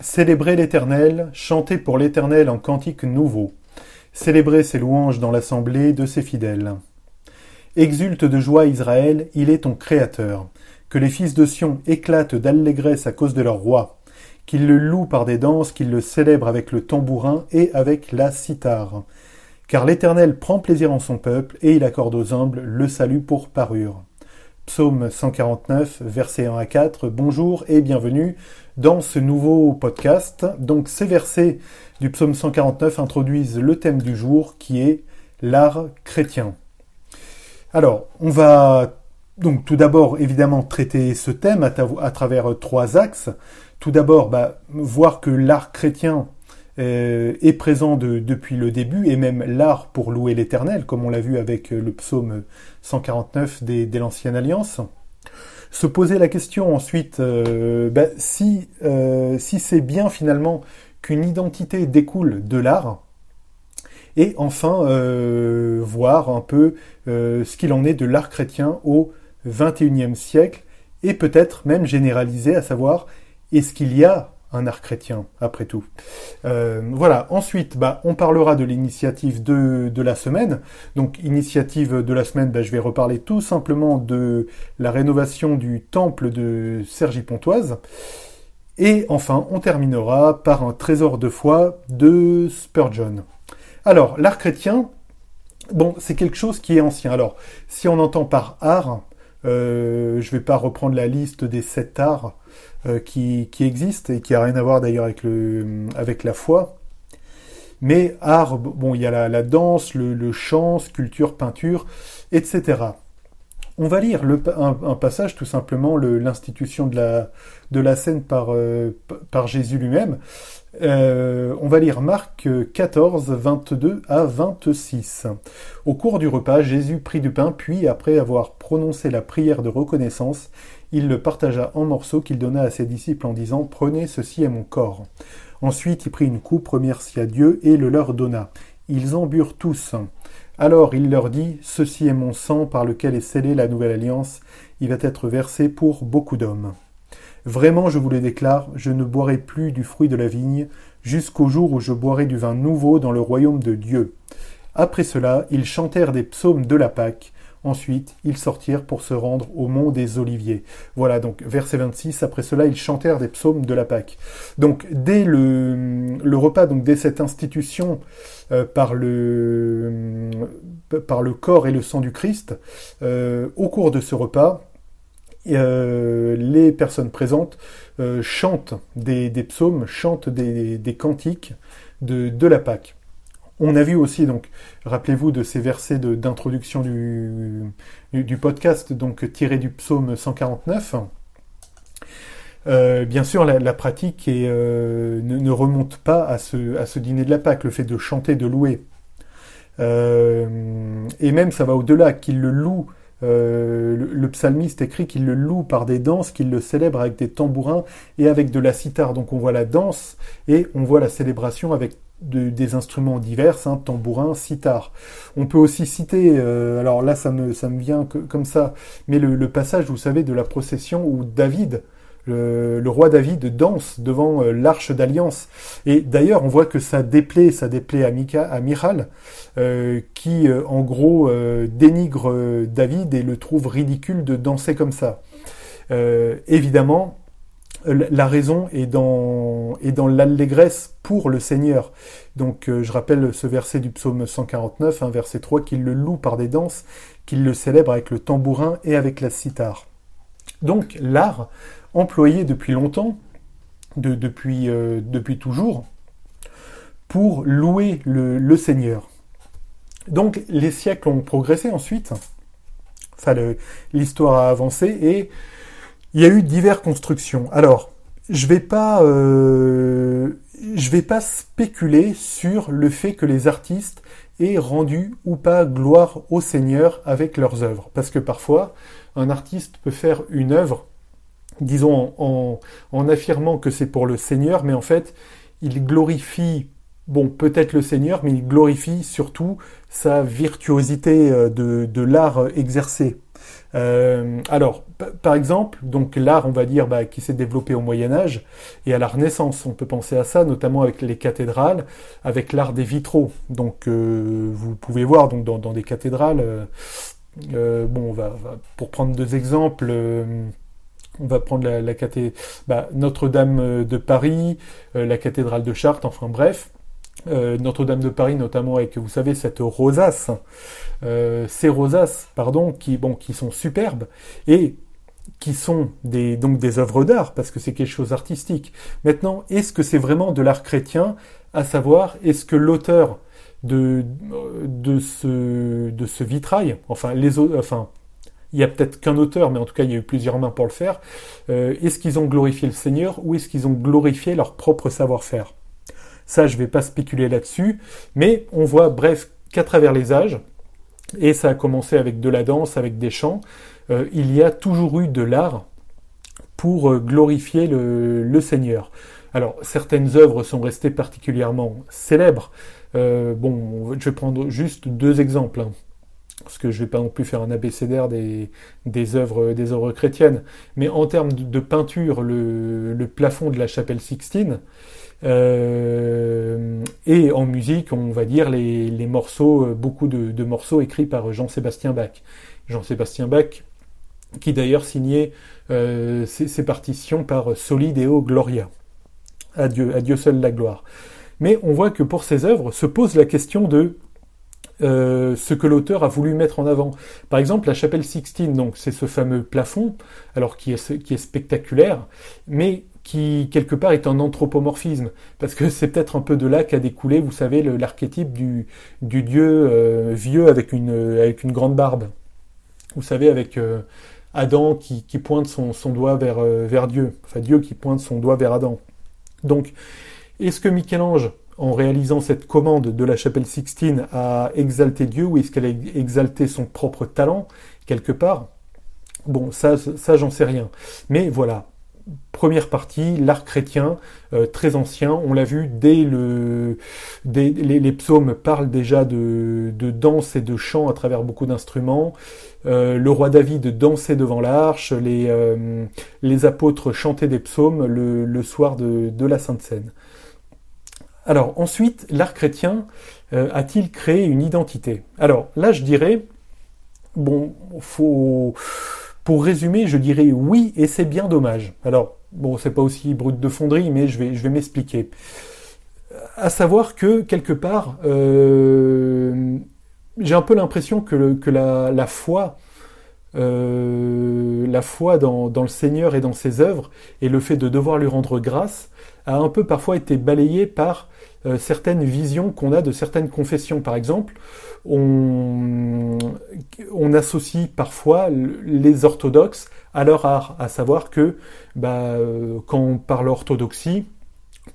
Célébrez l'Éternel, chantez pour l'Éternel en cantique nouveau. Célébrez ses louanges dans l'assemblée de ses fidèles. Exulte de joie Israël, il est ton Créateur. Que les fils de Sion éclatent d'allégresse à cause de leur roi. Qu'ils le louent par des danses, qu'ils le célèbrent avec le tambourin et avec la cithare. Car l'Éternel prend plaisir en son peuple, et il accorde aux humbles le salut pour parure. Psaume 149, versets 1 à 4. Bonjour et bienvenue dans ce nouveau podcast. Donc ces versets du psaume 149 introduisent le thème du jour qui est l'art chrétien. Alors, on va donc tout d'abord évidemment traiter ce thème à, travers trois axes. Tout d'abord, bah, voir que l'art chrétien euh, est présent depuis le début, et même l'art pour louer l'Éternel, comme on l'a vu avec le psaume 149 des, de l'Ancienne Alliance. Se poser la question ensuite, euh, ben, si, euh, si c'est bien finalement qu'une identité découle de l'art, et enfin voir un peu ce qu'il en est de l'art chrétien au XXIe siècle, et peut-être même généraliser, à savoir, est-ce qu'il y a un art chrétien, après tout. Euh, voilà, ensuite, bah, on parlera de l'initiative de, de, la semaine. Donc, initiative de la semaine, bah, je vais reparler tout simplement de la rénovation du temple de Sergi Pontoise. Et enfin, on terminera par un trésor de foi de Spurgeon. Alors, l'art chrétien, bon, c'est quelque chose qui est ancien. Alors, si on entend par art, euh, je ne vais pas reprendre la liste des sept arts euh, qui, qui existe et qui a rien à voir d'ailleurs avec, la foi. Mais art, bon, il y a la, la danse, le, chant, sculpture, peinture, etc. On va lire un, passage, tout simplement, l'institution de la, de la scène par, euh, Jésus lui-même. Euh, on va lire Marc 14, 22 à 26. Au cours du repas, Jésus prit du pain, puis, après avoir prononcé la prière de reconnaissance, il le partagea en morceaux qu'il donna à ses disciples en disant Prenez, ceci est mon corps. Ensuite, il prit une coupe, remercia Dieu et le leur donna. Ils en burent tous. Alors il leur dit Ceci est mon sang par lequel est scellée la nouvelle alliance. Il va être versé pour beaucoup d'hommes. Vraiment, je vous le déclare, je ne boirai plus du fruit de la vigne jusqu'au jour où je boirai du vin nouveau dans le royaume de Dieu. Après cela, ils chantèrent des psaumes de la Pâque. Ensuite, ils sortirent pour se rendre au mont des Oliviers. Voilà, donc verset 26, après cela, ils chantèrent des psaumes de la Pâque. Donc, dès le, repas, donc dès cette institution euh, par, le, par le corps et le sang du Christ, euh, au cours de ce repas, euh, les personnes présentes euh, chantent des, des, psaumes, chantent des, des cantiques de, de la Pâque. On a vu aussi, donc, rappelez-vous de ces versets d'introduction du, podcast, donc tiré du psaume 149. Euh, bien sûr, la, pratique est, euh, ne, remonte pas à ce, à ce, dîner de la Pâque, le fait de chanter, de louer. Euh, et même, ça va au-delà, qu'il le loue. Le, le, psalmiste écrit qu'il le loue par des danses, qu'il le célèbre avec des tambourins et avec de la cithare. Donc on voit la danse et on voit la célébration avec de, des instruments divers, hein, tambourin, sitar. On peut aussi citer, euh, alors là ça me, ça me vient comme ça, mais le, le, passage, vous savez, de la procession où David, le, le roi David, danse devant euh, l'arche d'alliance. Et d'ailleurs, on voit que ça déplaît, ça déplaît à, Mika, à Michal, euh, qui euh, en gros euh, dénigre David et le trouve ridicule de danser comme ça. évidemment, la raison est dans, est dans l'allégresse pour le Seigneur. Donc euh, je rappelle ce verset du psaume 149, hein, verset 3, qu'il le loue par des danses, qu'il le célèbre avec le tambourin et avec la cithare. Donc l'art, employé depuis longtemps, euh, depuis toujours, pour louer le, le, Seigneur. Donc les siècles ont progressé ensuite, enfin l'histoire a avancé et il y a eu diverses constructions. Alors, je vais pas, euh, je vais pas spéculer sur le fait que les artistes aient rendu ou pas gloire au Seigneur avec leurs œuvres, parce que parfois, un artiste peut faire une œuvre, disons en, affirmant que c'est pour le Seigneur, mais en fait, il glorifie bon, peut-être le Seigneur, mais il glorifie surtout sa virtuosité euh, de l'art exercé. Euh, alors, par exemple, donc l'art, on va dire, bah, qui s'est développé au Moyen Âge et à la Renaissance. On peut penser à ça, notamment avec les cathédrales, avec l'art des vitraux. Donc, euh, vous pouvez voir donc dans, des cathédrales. Euh, bon, on va, pour prendre deux exemples. on va prendre la, cathédrale bah, Notre-Dame de Paris, la cathédrale de Chartres, enfin bref. Notre-Dame de Paris, notamment avec, vous savez, cette rosace euh, ces rosaces, pardon, qui, bon, qui sont superbes et qui sont des, donc des œuvres d'art, parce que c'est quelque chose d'artistique. Maintenant, est-ce que c'est vraiment de l'art chrétien? À savoir, est-ce que l'auteur de, de, ce, de ce vitrail, enfin, les, enfin il y a peut-être qu'un auteur, mais en tout cas il y a eu plusieurs mains pour le faire, euh, est-ce qu'ils ont glorifié le Seigneur ou est-ce qu'ils ont glorifié leur propre savoir-faire? Ça, je ne vais pas spéculer là-dessus, mais on voit, bref, qu'à travers les âges, et ça a commencé avec de la danse, avec des chants. Euh, il y a toujours eu de l'art pour euh, glorifier le, Seigneur. Alors, certaines œuvres sont restées particulièrement célèbres. Euh, bon, je vais prendre juste deux exemples, hein, parce que je ne vais pas non plus faire un abécédaire des, œuvres, des œuvres chrétiennes. Mais en termes de, peinture, le, plafond de la chapelle Sixtine, et en musique, on va dire les, morceaux, euh, beaucoup de, morceaux écrits par Jean-Sébastien Bach. Jean-Sébastien Bach, qui d'ailleurs signait euh, ses, partitions par Soli Deo Gloria. À Dieu, à Dieu seul la gloire. Mais on voit que pour ces œuvres se pose la question de euh, ce que l'auteur a voulu mettre en avant. Par exemple, la chapelle Sixtine, donc c'est ce fameux plafond, alors qui est, qui est spectaculaire, mais qui quelque part est un anthropomorphisme, parce que c'est peut-être un peu de là qu'a découlé, vous savez, l'archétype du, du, dieu euh, vieux avec une, avec une grande barbe. Vous savez, avec euh, Adam qui, pointe son, son doigt vers, euh, vers Dieu, enfin Dieu qui pointe son doigt vers Adam. Donc, est-ce que Michel-Ange, en réalisant cette commande de la chapelle Sixtine, a exalté Dieu ou est-ce qu'elle a exalté son propre talent quelque part? Bon, ça, ça j'en sais rien. Mais voilà, première partie, l'art chrétien, euh, très ancien. On l'a vu dès le, les, psaumes parlent déjà de, danse et de chant à travers beaucoup d'instruments. Euh, le roi David dansait devant l'arche. Les, euh, les apôtres chantaient des psaumes le, soir de, de, la Sainte Seine. Alors ensuite, l'art chrétien a-t-il créé une identité? Alors là, je dirais, bon, faut pour résumer, je dirais oui, et c'est bien dommage. Alors, bon, c'est pas aussi brut de fonderie, mais je vais, m'expliquer. À savoir que, quelque part, euh, j'ai un peu l'impression que la, foi, euh, la foi dans, le Seigneur et dans ses œuvres, et le fait de devoir lui rendre grâce, a un peu parfois été balayé par euh, certaines visions qu'on a de certaines confessions. Par exemple, on, on, associe parfois les orthodoxes à leur art, à savoir que bah, euh, quand on parle orthodoxie,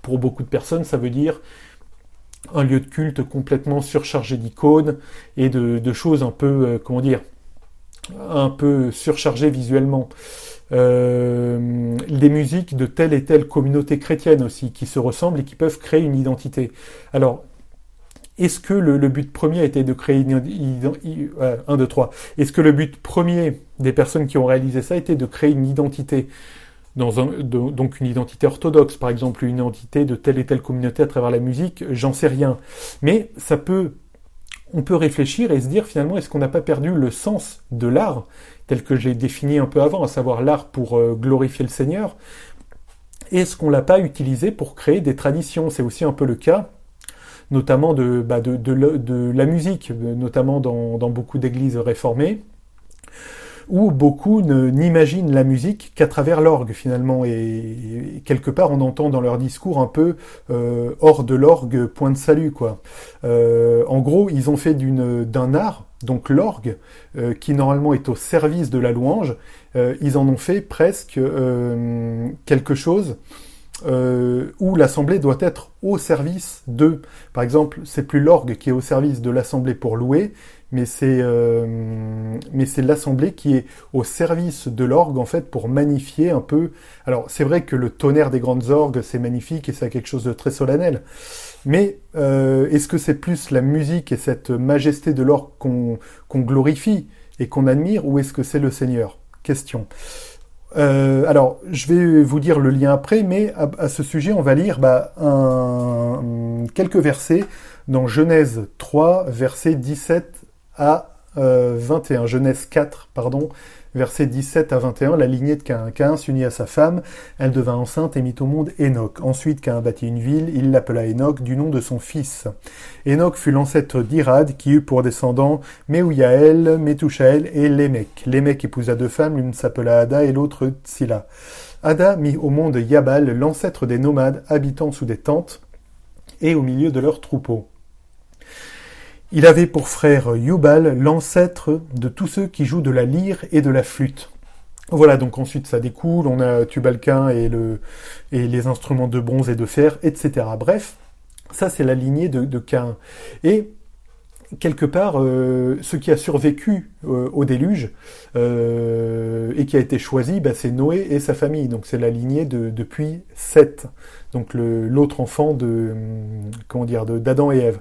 pour beaucoup de personnes, ça veut dire un lieu de culte complètement surchargé d'icônes et de, de, choses un peu, euh, comment dire, un peu surchargées visuellement. Euh, les musiques de telle et telle communauté chrétienne aussi, qui se ressemblent et qui peuvent créer une identité. Alors, est-ce que le, but premier était de créer une identité trois. Est-ce que le but premier des personnes qui ont réalisé ça était de créer une identité donc une identité orthodoxe, par exemple une identité de telle et telle communauté à travers la musique, j'en sais rien. Mais ça peut, on peut réfléchir et se dire finalement est-ce qu'on n'a pas perdu le sens de l'art tel que j'ai défini un peu avant, à savoir l'art pour euh, glorifier le Seigneur, est-ce qu'on l'a pas utilisé pour créer des traditions? C'est aussi un peu le cas notamment de, bah, la musique, notamment dans beaucoup d'églises réformées, où beaucoup n'imaginent la musique qu'à travers l'orgue finalement, et, quelque part on entend dans leur discours un peu euh, hors de l'orgue point de salut quoi. Euh, en gros, ils ont fait d'un art, donc l'orgue, euh, qui normalement est au service de la louange, ils en ont fait presque quelque chose euh, où l'assemblée doit être au service de. Par exemple, c'est plus l'orgue qui est au service de l'assemblée pour louer, mais c'est euh, mais c'est l'assemblée qui est au service de l'orgue en fait pour magnifier un peu. Alors c'est vrai que le tonnerre des grandes orgues c'est magnifique et c'est quelque chose de très solennel, mais euh, est-ce que c'est plus la musique et cette majesté de l'orgue qu'on qu'on glorifie et qu'on admire, ou est-ce que c'est le Seigneur? Question. Euh, alors, je vais vous dire le lien après, mais à, ce sujet, on va lire bah, un, quelques versets dans Genèse 3, versets 17 à 21. Genèse 4, pardon, versets 17 à 21, la lignée de Cain. Cain s'unit à sa femme, elle devint enceinte et mit au monde Enoch. Ensuite, Cain bâtit une ville, il l'appela Enoch du nom de son fils. Enoch fut l'ancêtre d'Irad, qui eut pour descendants Meouyael, Metouchael et Lémec. Lémec épousa deux femmes, l'une s'appela Ada et l'autre Tsila. Ada mit au monde Yabal, l'ancêtre des nomades habitant sous des tentes et au milieu de leurs troupeaux. Il avait pour frère Yubal, l'ancêtre de tous ceux qui jouent de la lyre et de la flûte. Voilà, donc ensuite ça découle, on a Tubalquin et, et les instruments de bronze et de fer, etc. Bref, ça c'est la lignée de, Cain. Et quelque part, euh, ce qui a survécu euh, au déluge euh, et qui a été choisi, bah, c'est Noé et sa famille. Donc c'est la lignée de, depuis Seth, donc l'autre enfant de comment dire d'Adam et Ève.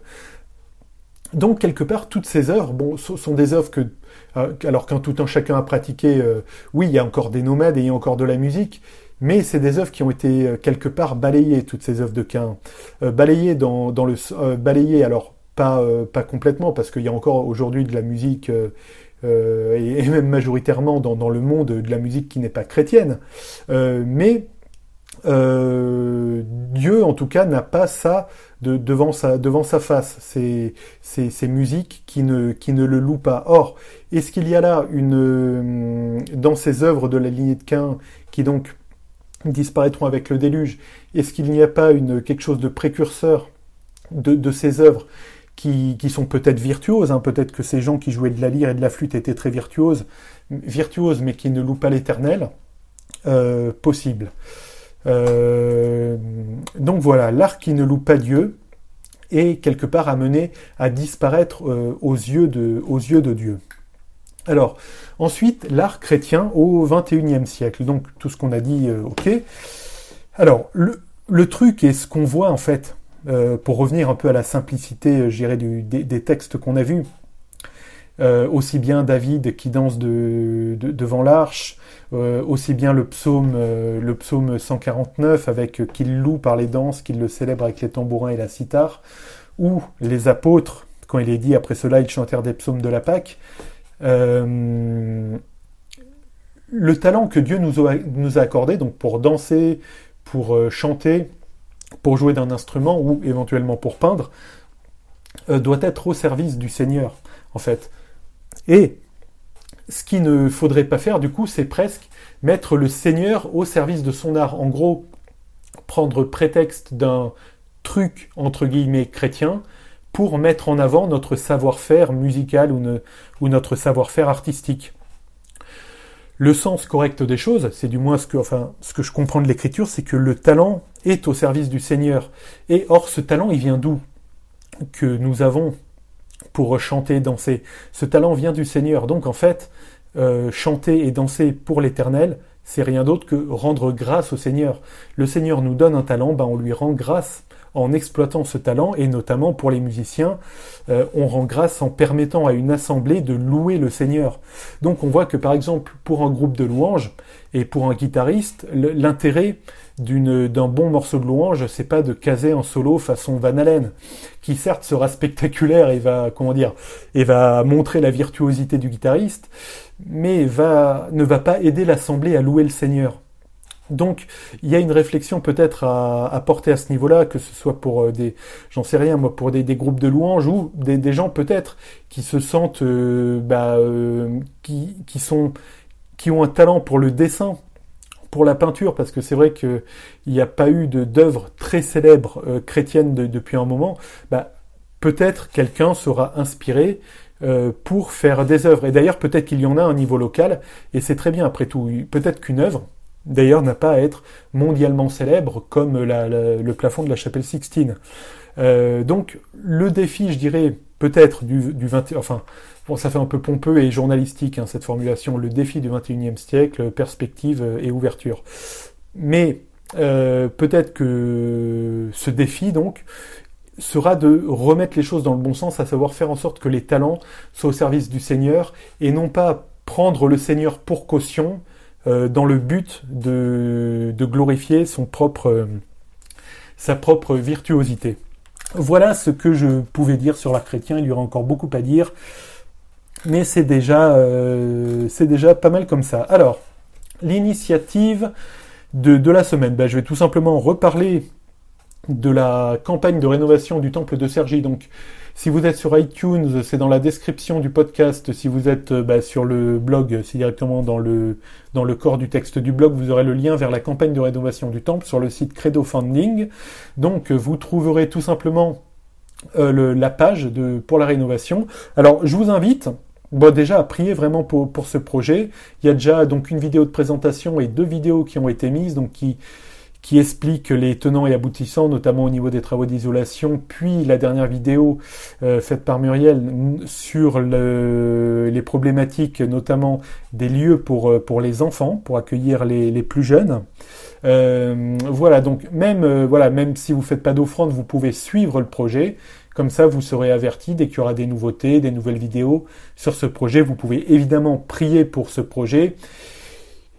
Donc quelque part, toutes ces œuvres, bon, sont des œuvres que, euh, alors qu'un tout un chacun a pratiqué, euh, oui, il y a encore des nomades et il y a encore de la musique, mais c'est des œuvres qui ont été euh, quelque part balayées, toutes ces œuvres de Cain, balayées dans, dans le, balayées alors pas pas complètement parce qu'il y a encore aujourd'hui de la musique et, même majoritairement dans, dans, le monde de la musique qui n'est pas chrétienne, mais Dieu en tout cas n'a pas ça devant, sa, face, ces, musiques qui ne, le louent pas. Or, est-ce qu'il y a là une, euh, dans ces œuvres de la lignée de Cain, qui donc disparaîtront avec le déluge, est-ce qu'il n'y a pas quelque chose de précurseur de, de ces œuvres qui, qui sont peut-être virtuoses, hein, peut-être que ces gens qui jouaient de la lyre et de la flûte étaient très virtuoses, virtuoses mais qui ne louent pas l'éternel, euh, possible. Euh, donc voilà, l'art qui ne loue pas Dieu est quelque part amené à disparaître euh, aux, yeux de, aux yeux de Dieu. Alors, ensuite, l'art chrétien au XXIe siècle. Donc, tout ce qu'on a dit, euh, ok. Alors, le, truc et ce qu'on voit, en fait, pour revenir un peu à la simplicité, je des, textes qu'on a vus, aussi bien David qui danse de, devant l'arche, euh, aussi bien le psaume, euh, le psaume 149 avec euh, qu'il loue par les danses, qu'il le célèbre avec les tambourins et la cithare, ou les apôtres, quand il est dit après cela ils chantèrent des psaumes de la Pâque. le talent que Dieu nous a, nous a, accordé, donc pour danser, pour chanter, pour jouer d'un instrument ou éventuellement pour peindre, doit être au service du Seigneur, en fait. Et ce qu'il ne faudrait pas faire, du coup, c'est presque mettre le Seigneur au service de son art. En gros, prendre prétexte d'un truc, entre guillemets, chrétien, pour mettre en avant notre savoir-faire musical ou, notre savoir-faire artistique. Le sens correct des choses, c'est du moins ce que, ce que je comprends de l'écriture, c'est que le talent est au service du Seigneur. Et or, ce talent, il vient d'où? Que nous avons pour chanter, danser. Ce talent vient du Seigneur. Donc en fait, euh, chanter et danser pour l'Éternel, c'est rien d'autre que rendre grâce au Seigneur. Le Seigneur nous donne un talent, ben on lui rend grâce en exploitant ce talent, et notamment pour les musiciens, euh, on rend grâce en permettant à une assemblée de louer le Seigneur. Donc on voit que par exemple pour un groupe de louanges et pour un guitariste, l'intérêt d'un bon morceau de louange, c'est pas de caser en solo façon Van Halen, qui certes sera spectaculaire et va comment dire et va montrer la virtuosité du guitariste, mais va ne va pas aider l'assemblée à louer le Seigneur. Donc, il y a une réflexion peut-être à, porter à ce niveau-là, que ce soit pour euh, des, j'en sais rien, moi, pour des, groupes de louanges ou des, gens peut-être qui se sentent, euh, bah, euh, qui, sont, qui ont un talent pour le dessin, pour la peinture, parce que c'est vrai qu'il n'y a pas eu d'œuvre très célèbre euh, chrétienne depuis un moment, bah, peut-être quelqu'un sera inspiré pour faire des œuvres. Et d'ailleurs, peut-être qu'il y en a un niveau local, et c'est très bien après tout. Peut-être qu'une œuvre, d'ailleurs, n'a pas à être mondialement célèbre comme le plafond de la chapelle Sixtine. Euh, donc, le défi, je dirais, peut-être du, du 20, enfin, Bon, ça fait un peu pompeux et journalistique hein, cette formulation, le défi du 21e siècle, perspective et ouverture. Mais euh, peut-être que ce défi, donc, sera de remettre les choses dans le bon sens, à savoir faire en sorte que les talents soient au service du Seigneur et non pas prendre le Seigneur pour caution euh, dans le but de, glorifier son propre, euh, sa propre virtuosité. Voilà ce que je pouvais dire sur l'art chrétien. Il y aura encore beaucoup à dire, mais c'est déjà, euh, déjà pas mal comme ça. Alors, l'initiative de, de, la semaine, ben, je vais tout simplement reparler de la campagne de rénovation du temple de Sergi. Donc, si vous êtes sur iTunes, c'est dans la description du podcast. Si vous êtes euh, bah, sur le blog, c'est directement dans le, dans le corps du texte du blog. Vous aurez le lien vers la campagne de rénovation du temple sur le site Credo Funding. Donc, euh, vous trouverez tout simplement euh, la page de, pour la rénovation. Alors, je vous invite, déjà à prier vraiment pour, pour ce projet. Il y a déjà donc une vidéo de présentation et deux vidéos qui ont été mises, donc qui, qui explique les tenants et aboutissants, notamment au niveau des travaux d'isolation, puis la dernière vidéo euh, faite par Muriel sur le, les problématiques, notamment des lieux pour, euh, pour les enfants, pour accueillir les, les plus jeunes. Euh, voilà, donc même, voilà, même si vous faites pas d'offrande, vous pouvez suivre le projet. Comme ça, vous serez averti dès qu'il y aura des nouveautés, des nouvelles vidéos sur ce projet. Vous pouvez évidemment prier pour ce projet.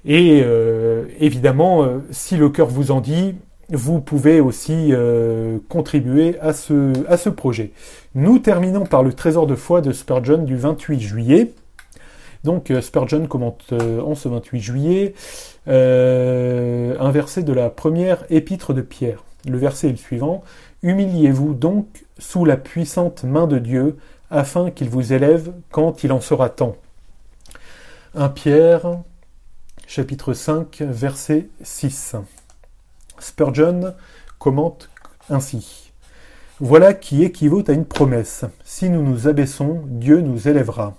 Et euh, évidemment, euh, si le cœur vous en dit, vous pouvez aussi euh, contribuer à ce, à ce projet. Nous terminons par le trésor de foi de Spurgeon du 28 juillet. Donc Spurgeon commente en ce 28 juillet un verset de la première épître de Pierre. Le verset est le suivant. Humiliez-vous donc sous la puissante main de Dieu, afin qu'il vous élève quand il en sera temps. Un Pierre chapitre 5, verset 6. Spurgeon commente ainsi. Voilà qui équivaut à une promesse. Si nous nous abaissons, Dieu nous élèvera.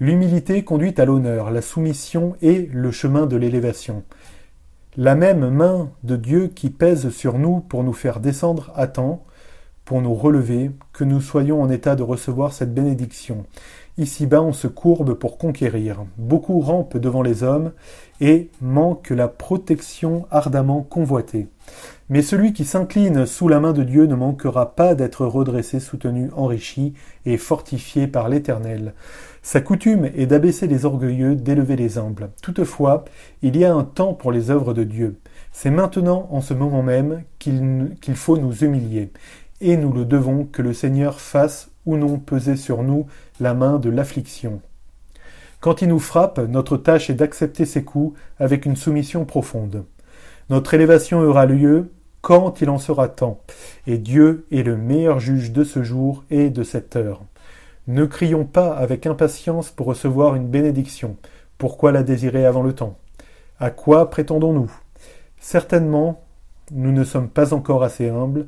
L'humilité conduit à l'honneur, la soumission est le chemin de l'élévation. La même main de Dieu qui pèse sur nous pour nous faire descendre temps, pour nous relever, que nous soyons en état de recevoir cette bénédiction. Ici-bas, on se courbe pour conquérir. Beaucoup rampent devant les hommes et manquent la protection ardemment convoitée. Mais celui qui s'incline sous la main de Dieu ne manquera pas d'être redressé, soutenu, enrichi et fortifié par l'Éternel. Sa coutume est d'abaisser les orgueilleux, d'élever les humbles. Toutefois, il y a un temps pour les œuvres de Dieu. C'est maintenant, en ce moment même, qu'il faut nous humilier. Et nous le devons que le Seigneur fasse ou non peser sur nous la main de l'affliction. Quand il nous frappe, notre tâche est d'accepter ses coups avec une soumission profonde. Notre élévation aura lieu quand il en sera temps, et Dieu est le meilleur juge de ce jour et de cette heure. Ne crions pas avec impatience pour recevoir une bénédiction. Pourquoi la désirer avant le temps? À quoi prétendons-nous? Certainement, nous ne sommes pas encore assez humbles,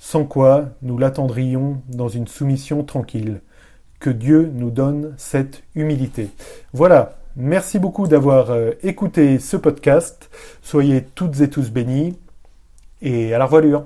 sans quoi nous l'attendrions dans une soumission tranquille. Que Dieu nous donne cette humilité. Voilà, merci beaucoup d'avoir euh, écouté ce podcast. Soyez toutes et tous bénis et à la revoilure.